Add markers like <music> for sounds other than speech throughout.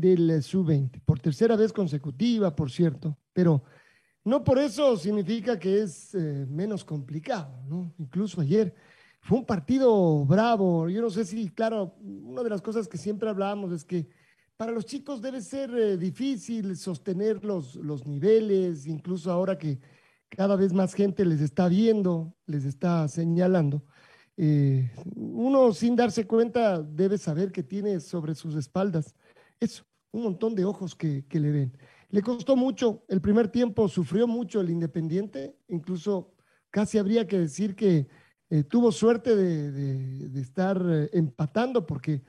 del eh, sub-20, por tercera vez consecutiva, por cierto, pero no por eso significa que es eh, menos complicado, ¿no? Incluso ayer fue un partido bravo, yo no sé si, claro, una de las cosas que siempre hablábamos es que para los chicos debe ser eh, difícil sostener los, los niveles, incluso ahora que cada vez más gente les está viendo, les está señalando. uno sin darse cuenta debe saber que tiene sobre sus espaldas eso, un montón de ojos que, le ven. Le costó mucho, el primer tiempo sufrió mucho el Independiente, incluso casi habría que decir que eh, tuvo suerte de, estar eh, empatando porque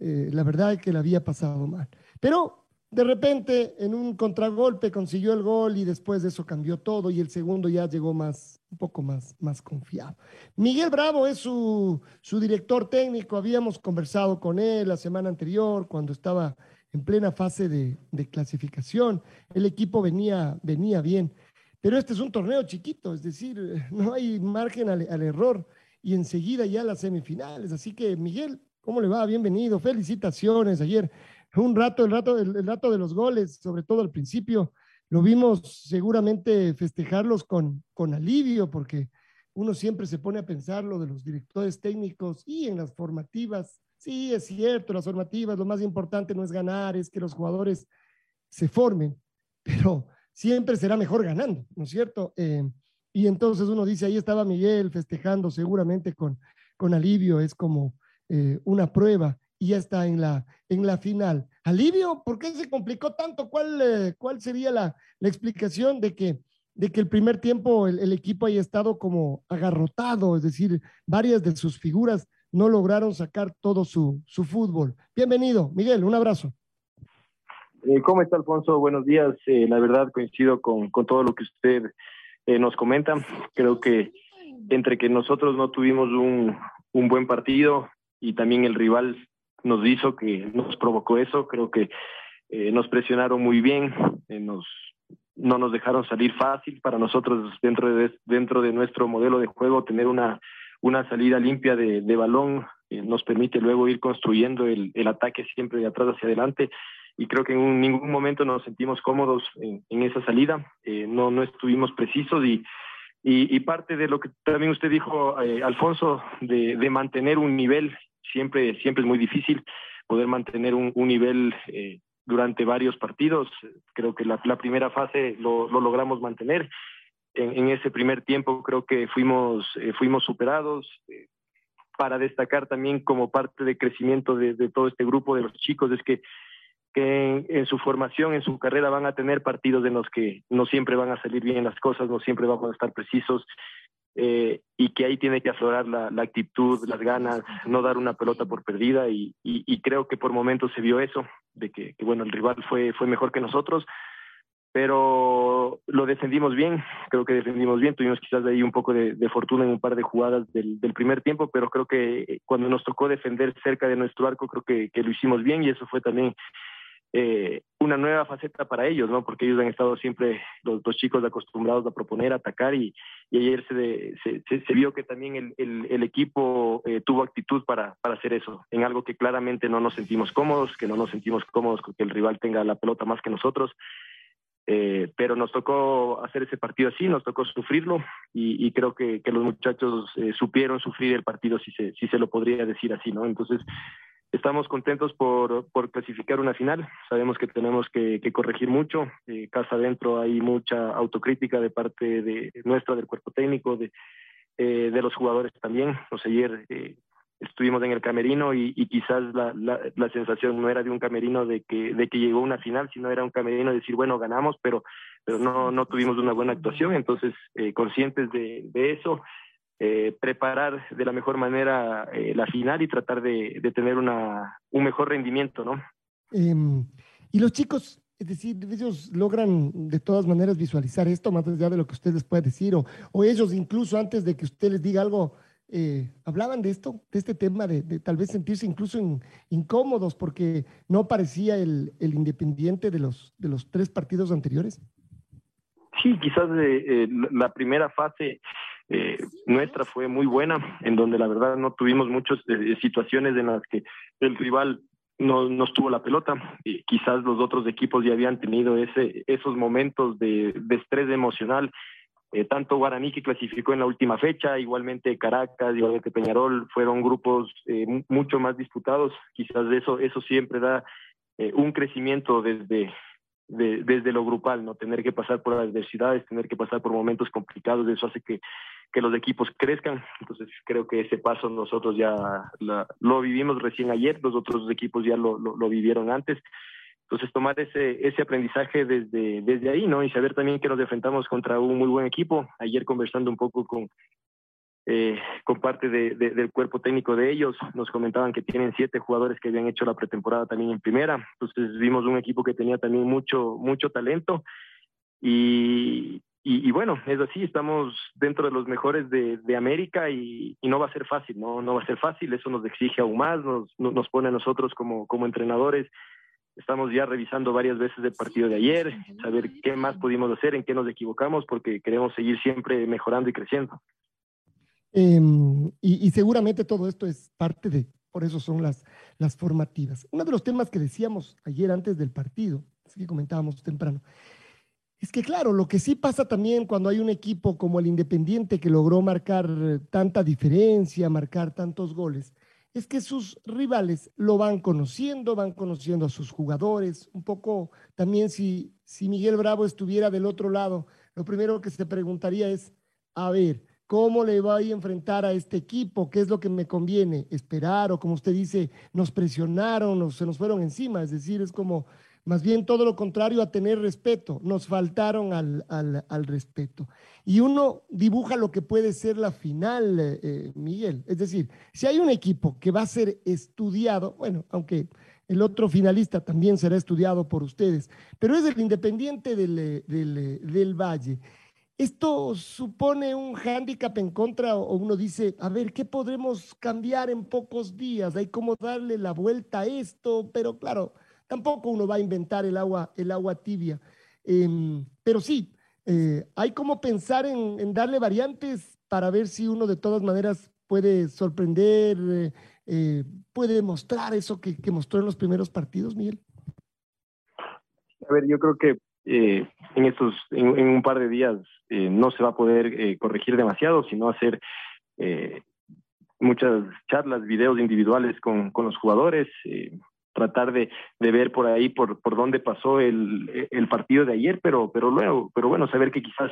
eh, la verdad es que le había pasado mal. Pero de repente en un contragolpe consiguió el gol y después de eso cambió todo y el segundo ya llegó más, un poco más, más confiado. Miguel Bravo es su, su director técnico, habíamos conversado con él la semana anterior cuando estaba en plena fase de, clasificación. El equipo venía, venía bien, pero este es un torneo chiquito, es decir, <laughs> no hay margen al, error y enseguida ya las semifinales. Así que, Miguel, ¿cómo le va? Bienvenido, felicitaciones. Ayer un rato, el rato, el, rato de los goles, sobre todo al principio, lo vimos seguramente festejarlos con, con alivio, porque uno siempre se pone a pensar lo de los directores técnicos y en las formativas Sí, es cierto, las formativas, lo más importante no es ganar, es que los jugadores se formen, <laughs> pero siempre será mejor ganando, ¿no es cierto? Eh, y entonces uno dice, ahí estaba Miguel festejando seguramente con, con alivio, es como eh, una prueba y ya está en la, en la final. Alivio, ¿por qué se complicó tanto? ¿Cuál, eh, cuál sería la, la, explicación de que, de que el primer tiempo el, el, equipo haya estado como agarrotado, es decir, varias de sus figuras no lograron sacar todo su, su fútbol. Bienvenido, Miguel, un abrazo. Eh, ¿Cómo está, Alfonso? Buenos días. Eh, la verdad coincido con, con, todo lo que usted eh, nos comenta. Creo que entre que nosotros no tuvimos un, un buen partido y también el rival nos hizo que nos provocó eso, creo que nos presionaron muy bien, nos, no nos dejaron salir fácil para nosotros dentro de, dentro de nuestro modelo de juego tener una una salida limpia de, balón nos permite luego ir construyendo el, ataque siempre de atrás hacia adelante. Y creo que en ningún momento nos sentimos cómodos en, esa salida, eh, no, no estuvimos precisos y, parte de lo que también usted dijo, eh, Alfonso, de, mantener un nivel, siempre, siempre es muy difícil poder mantener un, nivel eh, durante varios partidos, creo que la, primera fase lo logramos mantener en, ese primer tiempo creo que fuimos, eh, fuimos superados. Eh, para destacar también como parte de crecimiento de, todo este grupo de los chicos es que, que en, su formación, en su carrera van a tener partidos en los que no siempre van a salir bien las cosas, no siempre vamos a estar precisos. Eh, y que ahí tiene que aflorar la, actitud, las ganas, no dar una pelota por perdida y, y, creo que por momentos se vio eso, de que, que, bueno, el rival fue, fue mejor que nosotros, pero lo defendimos bien, creo que defendimos bien, tuvimos quizás de ahí un poco de, fortuna en un par de jugadas del, primer tiempo, pero creo que cuando nos tocó defender cerca de nuestro arco, creo que, lo hicimos bien y eso fue también eh, una nueva faceta para ellos, ¿no? Porque ellos han estado siempre, los, dos chicos acostumbrados a proponer, atacar y, ayer se, se, vio que también el, equipo eh, tuvo actitud para, para hacer eso, en algo que claramente no nos sentimos cómodos, que no nos sentimos cómodos con que el rival tenga la pelota más que nosotros eh, pero nos tocó hacer ese partido así, nos tocó sufrirlo y, creo que, los muchachos eh, supieron sufrir el partido, si se, si se lo podría decir así, ¿no? Entonces, estamos contentos por, clasificar una final, sabemos que tenemos que, corregir mucho, eh, casa adentro hay mucha autocrítica de parte de nuestra, del cuerpo técnico, de, eh, de los jugadores también. Sea, ayer estuvimos en el camerino y, y quizás la, la, la, sensación no era de un camerino de que, de que llegó una final, sino era un camerino de decir, bueno, ganamos, pero, pero no, no tuvimos una buena actuación. Entonces, eh, conscientes de, de eso, eh, preparar de la mejor manera eh, la final y tratar de, de, tener una, un mejor rendimiento, ¿no? Eh, y los chicos, es decir, ellos logran de todas maneras visualizar esto, más allá de lo que usted les puede decir, o, o ellos incluso antes de que usted les diga algo, eh, hablaban de esto, de este tema, de, tal vez sentirse incluso in, incómodos porque no parecía el, independiente de los, de los tres partidos anteriores. Sí, quizás eh, eh, la primera fase eh, nuestra fue muy buena, en donde la verdad no tuvimos muchas eh, situaciones en las que el rival no, no estuvo la pelota. Y quizás los otros equipos ya habían tenido ese, esos momentos de estrés emocional. Eh, tanto Guaraní que clasificó en la última fecha, igualmente Caracas, igualmente Peñarol, fueron grupos eh, mucho más disputados. Quizás eso, eso siempre da eh, un crecimiento desde, de, desde lo grupal, no tener que pasar por adversidades, tener que pasar por momentos complicados, eso hace que, que los equipos crezcan. Entonces creo que ese paso nosotros ya la, lo vivimos recién ayer, los otros equipos ya lo, lo, lo vivieron antes. Entonces tomar ese, ese aprendizaje desde, desde ahí, ¿no? Y saber también que nos enfrentamos contra un muy buen equipo. Ayer conversando un poco con, eh, con parte de, de, del cuerpo técnico de ellos, nos comentaban que tienen siete jugadores que habían hecho la pretemporada también en primera. Entonces vimos un equipo que tenía también mucho, mucho talento. Y, y, y, bueno, es así, estamos dentro de los mejores de, de América y, y, no va a ser fácil, ¿no? No va a ser fácil, eso nos exige aún más, nos, nos pone a nosotros como, como entrenadores Estamos ya revisando varias veces el partido de ayer, saber qué más pudimos hacer, en qué nos equivocamos, porque queremos seguir siempre mejorando y creciendo. Eh, y, y, seguramente todo esto es parte de, por eso son las, las formativas. Uno de los temas que decíamos ayer antes del partido, así que comentábamos temprano, es que claro, lo que sí pasa también cuando hay un equipo como el Independiente que logró marcar tanta diferencia, marcar tantos goles, es que sus rivales lo van conociendo, van conociendo a sus jugadores. Un poco también si, si Miguel Bravo estuviera del otro lado, lo primero que se preguntaría es, a ver, ¿cómo le voy a enfrentar a este equipo? ¿Qué es lo que me conviene? ¿Esperar o como usted dice, nos presionaron o se nos fueron encima? Es decir, es como más bien todo lo contrario a tener respeto, nos faltaron al, al, al respeto. Y uno dibuja lo que puede ser la final, eh, Miguel. Es decir, si hay un equipo que va a ser estudiado, bueno, aunque el otro finalista también será estudiado por ustedes, pero es el Independiente del, del, del Valle. ¿Esto supone un hándicap en contra o uno dice, a ver, ¿qué podremos cambiar en pocos días? Hay cómo darle la vuelta a esto, pero claro, Tampoco uno va a inventar el agua, el agua tibia. Eh, pero sí, eh, hay como pensar en, darle variantes para ver si uno de todas maneras puede sorprender, eh, eh puede mostrar eso que, mostró en los primeros partidos, Miguel. A ver, yo creo que en estos, en, un par de días no se va a poder corregir demasiado, sino hacer muchas charlas, videos individuales con los jugadores, tratar de, de ver por ahí por, por dónde pasó el, el partido de ayer, pero, pero luego, pero bueno, saber que quizás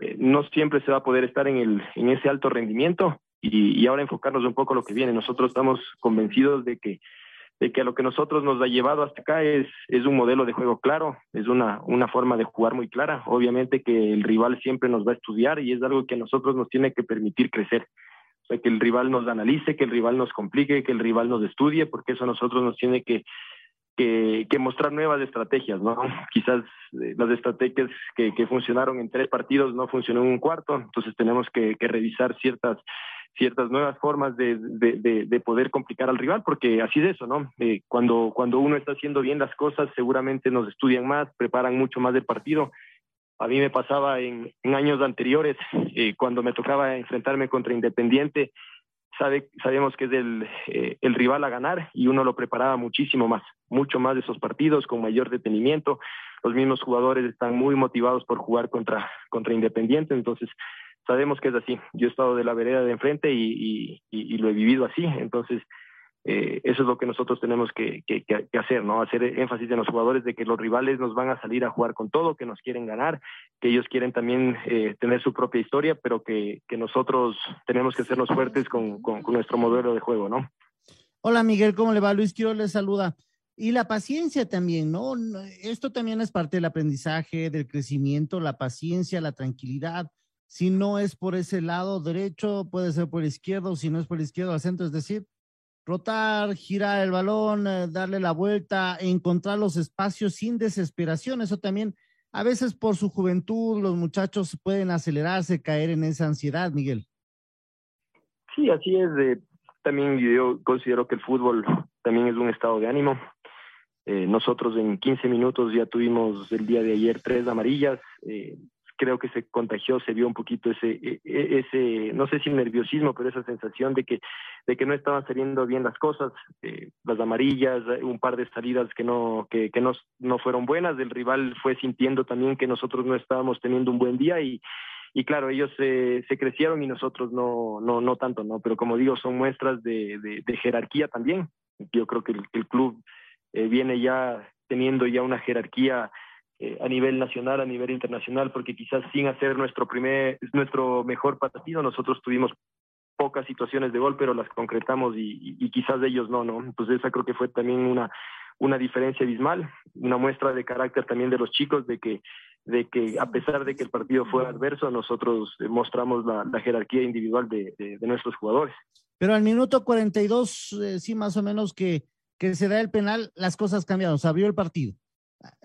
eh, no siempre se va a poder estar en, el, en ese alto rendimiento y, y ahora enfocarnos un poco en lo que viene. Nosotros estamos convencidos de que de que a lo que nosotros nos ha llevado hasta acá es, es un modelo de juego claro, es una, una forma de jugar muy clara. Obviamente que el rival siempre nos va a estudiar y es algo que a nosotros nos tiene que permitir crecer. O sea, que el rival nos analice, que el rival nos complique, que el rival nos estudie, porque eso a nosotros nos tiene que, que, que mostrar nuevas estrategias, ¿no? Quizás eh, las estrategias que, que, funcionaron en tres partidos no funcionó en un cuarto, entonces tenemos que, que revisar ciertas ciertas nuevas formas de, de, de, de, poder complicar al rival, porque así es eso, ¿no? Eh, cuando, cuando uno está haciendo bien las cosas, seguramente nos estudian más, preparan mucho más del partido, a mí me pasaba en, años anteriores, eh, cuando me tocaba enfrentarme contra Independiente, sabe, sabemos que es el, eh, el, rival a ganar y uno lo preparaba muchísimo más, mucho más de esos partidos, con mayor detenimiento. Los mismos jugadores están muy motivados por jugar contra, contra Independiente, entonces sabemos que es así. Yo he estado de la vereda de enfrente y lo he vivido así, entonces eh, eso es lo que nosotros tenemos que, hacer, ¿no? Hacer énfasis en los jugadores de que los rivales nos van a salir a jugar con todo, que nos quieren ganar, que ellos quieren también eh, tener su propia historia, pero que, nosotros tenemos que hacernos fuertes con, nuestro modelo de juego, ¿no? Hola Miguel, ¿cómo le va? Luis Quiero le saluda. Y la paciencia también, ¿no? Esto también es parte del aprendizaje, del crecimiento, la paciencia, la tranquilidad. Si no es por ese lado derecho, puede ser por izquierdo, si no es por izquierdo al centro, es decir, rotar, girar el balón, eh, darle la vuelta, encontrar los espacios sin desesperación. Eso también, a veces por su juventud, los muchachos pueden acelerarse, caer en esa ansiedad, Miguel. Sí, así es. también yo considero que el fútbol también es un estado de ánimo. Eh, nosotros en 15 minutos ya tuvimos el día de ayer tres amarillas. Eh, creo que se contagió, se vio un poquito ese, e, e, ese, no sé si nerviosismo, pero esa sensación de que, de que no estaban saliendo bien las cosas, eh, las amarillas, un par de salidas que no, que, que no, no fueron buenas, el rival fue sintiendo también que nosotros no estábamos teniendo un buen día y, y claro, ellos se, se crecieron y nosotros no, no, no tanto, ¿no? Pero como digo, son muestras de, de, jerarquía también. Yo creo que el, el club eh, viene ya teniendo ya una jerarquía eh, a nivel nacional, a nivel internacional, porque quizás sin hacer nuestro primer, nuestro mejor partido, nosotros tuvimos pocas situaciones de gol, pero las concretamos y, y, quizás ellos no, ¿no? Entonces esa creo que fue también una, una diferencia abismal, una muestra de carácter también de los chicos, de que, de que a pesar de que el partido fue adverso, nosotros mostramos la, la jerarquía individual de, de, de, nuestros jugadores. Pero al minuto 42, eh, sí, más o menos que que se da el penal, las cosas cambiaron, se abrió el partido.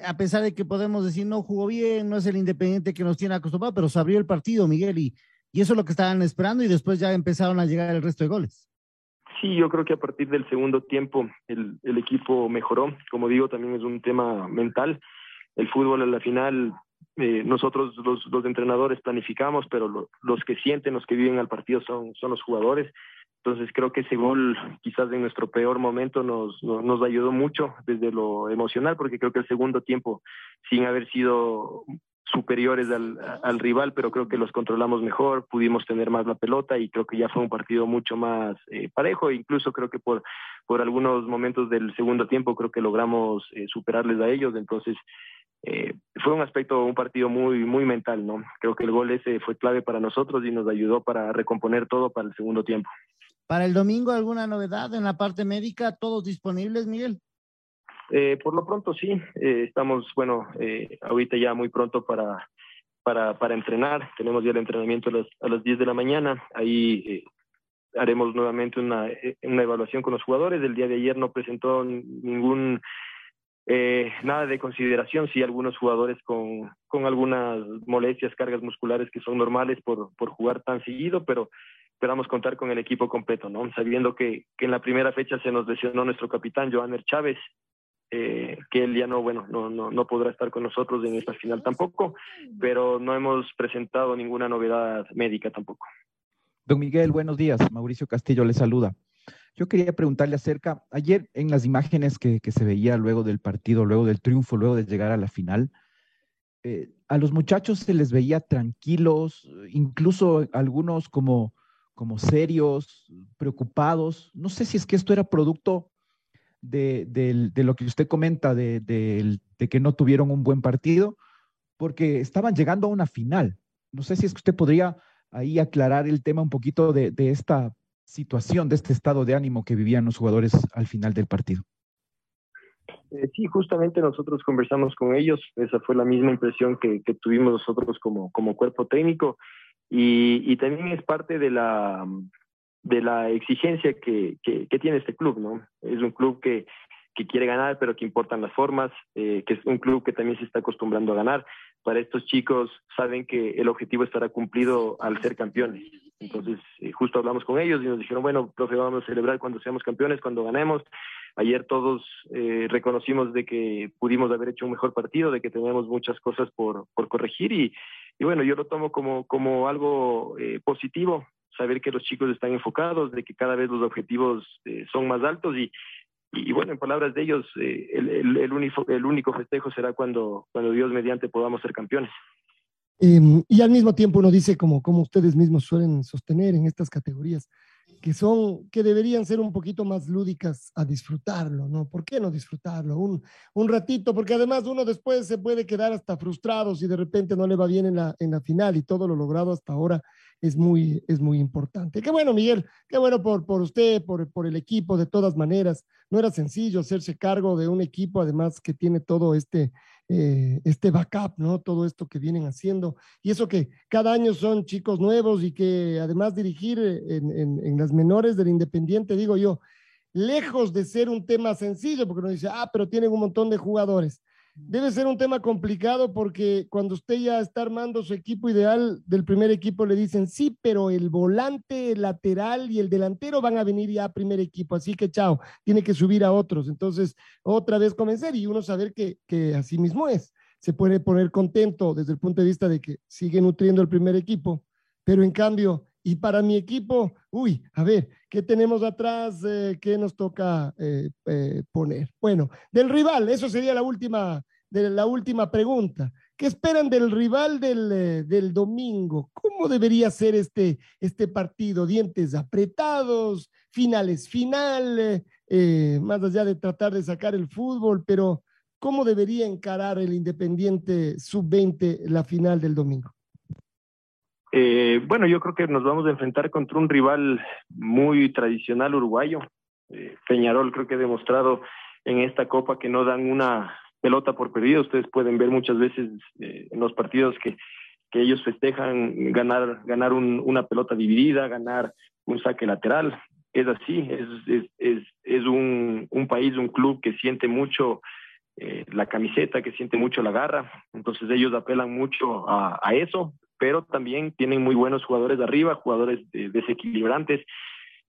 A pesar de que podemos decir no jugó bien, no es el independiente que nos tiene acostumbrado, pero se abrió el partido, Miguel, y, y eso es lo que estaban esperando y después ya empezaron a llegar el resto de goles. Sí, yo creo que a partir del segundo tiempo el, el equipo mejoró. Como digo, también es un tema mental. El fútbol a la final eh, nosotros los, los, entrenadores planificamos, pero lo, los que sienten, los que viven al partido son, son los jugadores. Entonces creo que ese gol quizás en nuestro peor momento nos, nos, nos, ayudó mucho desde lo emocional, porque creo que el segundo tiempo, sin haber sido superiores al, al, rival, pero creo que los controlamos mejor, pudimos tener más la pelota y creo que ya fue un partido mucho más eh, parejo, incluso creo que por, por algunos momentos del segundo tiempo creo que logramos eh, superarles a ellos, entonces eh, fue un aspecto, un partido muy, muy mental, ¿no? Creo que el gol ese fue clave para nosotros y nos ayudó para recomponer todo para el segundo tiempo. Para el domingo, ¿alguna novedad en la parte médica? ¿Todos disponibles, Miguel? Eh, por lo pronto sí, eh, estamos, bueno, eh, ahorita ya muy pronto para, para, para entrenar, tenemos ya el entrenamiento a las, a las 10 de la mañana, ahí eh, haremos nuevamente una, una evaluación con los jugadores, el día de ayer no presentó ningún eh, nada de consideración, sí, algunos jugadores con, con algunas molestias, cargas musculares que son normales por, por jugar tan seguido, pero esperamos contar con el equipo completo, ¿no? Sabiendo que, en la primera fecha se nos lesionó nuestro capitán, Joaner Chávez, eh, que él ya no, bueno, no, no, no podrá estar con nosotros en esta final tampoco, pero no hemos presentado ninguna novedad médica tampoco. Don Miguel, buenos días. Mauricio Castillo le saluda. Yo quería preguntarle acerca, ayer en las imágenes que, que, se veía luego del partido, luego del triunfo, luego de llegar a la final, eh, a los muchachos se les veía tranquilos, incluso algunos como, como serios, preocupados. No sé si es que esto era producto de, lo que usted comenta, de, que no tuvieron un buen partido, porque estaban llegando a una final. No sé si es que usted podría ahí aclarar el tema un poquito de, esta situación, de este estado de ánimo que vivían los jugadores al final del partido. Eh, sí, justamente nosotros conversamos con ellos, esa fue la misma impresión que, tuvimos nosotros como cuerpo técnico y, y, también es parte de la, de la exigencia que, que, que, tiene este club, ¿no? Es un club que, que quiere ganar, pero que importan las formas, eh, que es un club que también se está acostumbrando a ganar. Para estos chicos saben que el objetivo estará cumplido al ser campeones. Entonces, eh, justo hablamos con ellos y nos dijeron, bueno, profe, vamos a celebrar cuando seamos campeones, cuando ganemos. Ayer todos eh, reconocimos de que pudimos haber hecho un mejor partido, de que tenemos muchas cosas por, por corregir y, y bueno, yo lo tomo como, como algo eh, positivo, saber que los chicos están enfocados, de que cada vez los objetivos eh, son más altos y, y, bueno, en palabras de ellos, eh, el, el, el, el único festejo será cuando, cuando Dios mediante podamos ser campeones. Eh, y al mismo tiempo uno dice, como, como ustedes mismos suelen sostener en estas categorías, que son, que deberían ser un poquito más lúdicas a disfrutarlo, ¿no? ¿Por qué no disfrutarlo? Un, un ratito, porque además uno después se puede quedar hasta frustrado si de repente no le va bien en la, en la final y todo lo logrado hasta ahora es muy, es muy importante. Qué bueno, Miguel, qué bueno por, por usted, por, por el equipo, de todas maneras. No era sencillo hacerse cargo de un equipo, además que tiene todo este, eh, este backup, ¿no? Todo esto que vienen haciendo. Y eso que cada año son chicos nuevos y que además dirigir en, en, en las menores del Independiente, digo yo, lejos de ser un tema sencillo, porque uno dice, ah, pero tienen un montón de jugadores. Debe ser un tema complicado porque cuando usted ya está armando su equipo ideal del primer equipo le dicen, sí, pero el volante, lateral y el delantero van a venir ya a primer equipo, así que chao, tiene que subir a otros. Entonces, otra vez comenzar y uno saber que, que así mismo es. Se puede poner contento desde el punto de vista de que sigue nutriendo el primer equipo, pero en cambio, y para mi equipo, uy, a ver, ¿qué tenemos atrás? Eh, ¿Qué nos toca eh, eh, poner? Bueno, del rival, eso sería la última, la última pregunta. ¿Qué esperan del rival del, del domingo? ¿Cómo debería ser este, este partido? ¿Dientes apretados? ¿Finales final? Más allá de tratar de sacar el fútbol, pero ¿cómo debería encarar el Independiente Sub-20 la final del domingo? Eh, bueno, yo creo que nos vamos a enfrentar contra un rival muy tradicional uruguayo. Eh, Peñarol creo que ha demostrado en esta copa que no dan una pelota por perdida. Ustedes pueden ver muchas veces eh, en los partidos que, ellos festejan ganar, ganar un, una pelota dividida, ganar un saque lateral. Es así, es, un, país, un club que siente mucho eh, la camiseta, que siente mucho la garra. Entonces ellos apelan mucho a eso, pero también tienen muy buenos jugadores de arriba, jugadores de, desequilibrantes.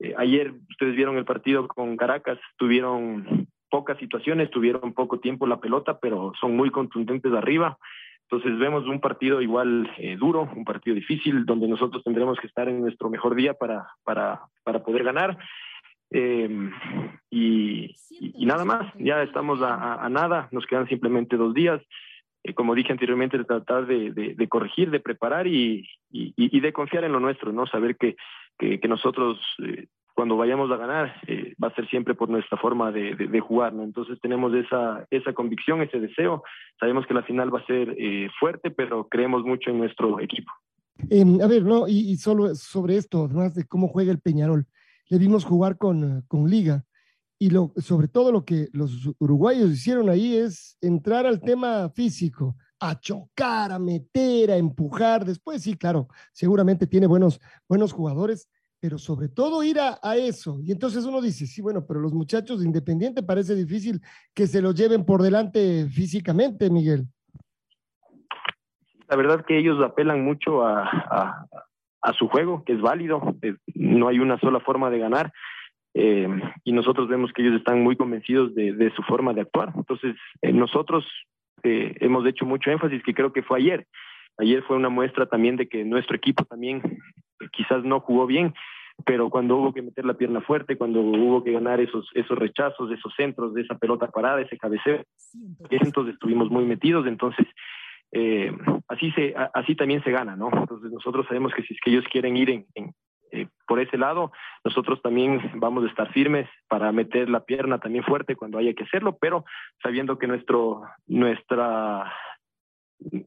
Eh, ayer ustedes vieron el partido con Caracas, tuvieron pocas situaciones, tuvieron poco tiempo la pelota, pero son muy contundentes de arriba. Entonces vemos un partido igual eh, duro, un partido difícil, donde nosotros tendremos que estar en nuestro mejor día para, para, para poder ganar. Eh, y, y, nada más, ya estamos a, a, a, nada, nos quedan simplemente dos días eh, como dije anteriormente, de tratar de, corregir, de preparar y, de confiar en lo nuestro, ¿no? Saber que, nosotros, eh, cuando vayamos a ganar, eh, va a ser siempre por nuestra forma de, jugar, ¿no? Entonces tenemos esa, esa convicción, ese deseo. Sabemos que la final va a ser fuerte, pero creemos mucho en nuestro equipo. Eh, a ver, no, y, y, solo sobre esto, además de cómo juega el Peñarol, le vimos jugar con, con Liga y lo, sobre todo lo que los uruguayos hicieron ahí es entrar al tema físico, a chocar, a meter, a empujar. Después sí, claro, seguramente tiene buenos, buenos jugadores, pero sobre todo ir a, eso. Y entonces uno dice, sí, bueno, pero los muchachos de Independiente parece difícil que se los lleven por delante físicamente, Miguel. La verdad que ellos apelan mucho a, a, a su juego, que es válido, no hay una sola forma de ganar eh, y nosotros vemos que ellos están muy convencidos de, de su forma de actuar. Entonces, eh, nosotros eh, hemos hecho mucho énfasis, que creo que fue ayer. Ayer fue una muestra también de que nuestro equipo también quizás no jugó bien, pero cuando hubo que meter la pierna fuerte, cuando hubo que ganar esos, esos rechazos, esos centros, de esa pelota parada, ese cabeceo, entonces estuvimos muy metidos, entonces eh, así se así también se gana, ¿no? Entonces nosotros sabemos que si es que ellos quieren ir en, en, eh, por ese lado, nosotros también vamos a estar firmes para meter la pierna también fuerte cuando haya que hacerlo, pero sabiendo que nuestro, nuestra,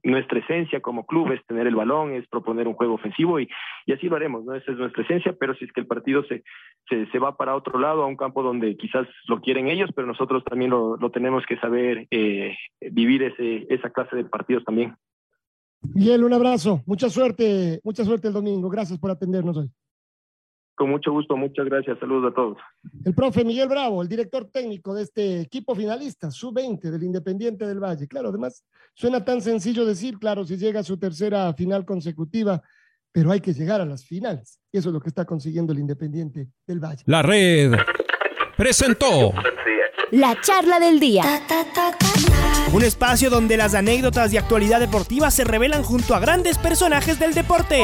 nuestra esencia como club es tener el balón, es proponer un juego ofensivo y, y así lo haremos, ¿no? Esa es nuestra esencia, pero si es que el partido se, se, se, va para otro lado, a un campo donde quizás lo quieren ellos, pero nosotros también lo, lo tenemos que saber eh, vivir ese, esa clase de partidos también. Miguel, un abrazo, mucha suerte, mucha suerte el domingo, gracias por atendernos hoy. Con mucho gusto, muchas gracias. Saludos a todos. El profe Miguel Bravo, el director técnico de este equipo finalista, sub-20 del Independiente del Valle. Claro, además suena tan sencillo decir, claro, si llega a su tercera final consecutiva, pero hay que llegar a las finales. Y eso es lo que está consiguiendo el Independiente del Valle. La red presentó la charla del día. Un espacio donde las anécdotas de actualidad deportiva se revelan junto a grandes personajes del deporte.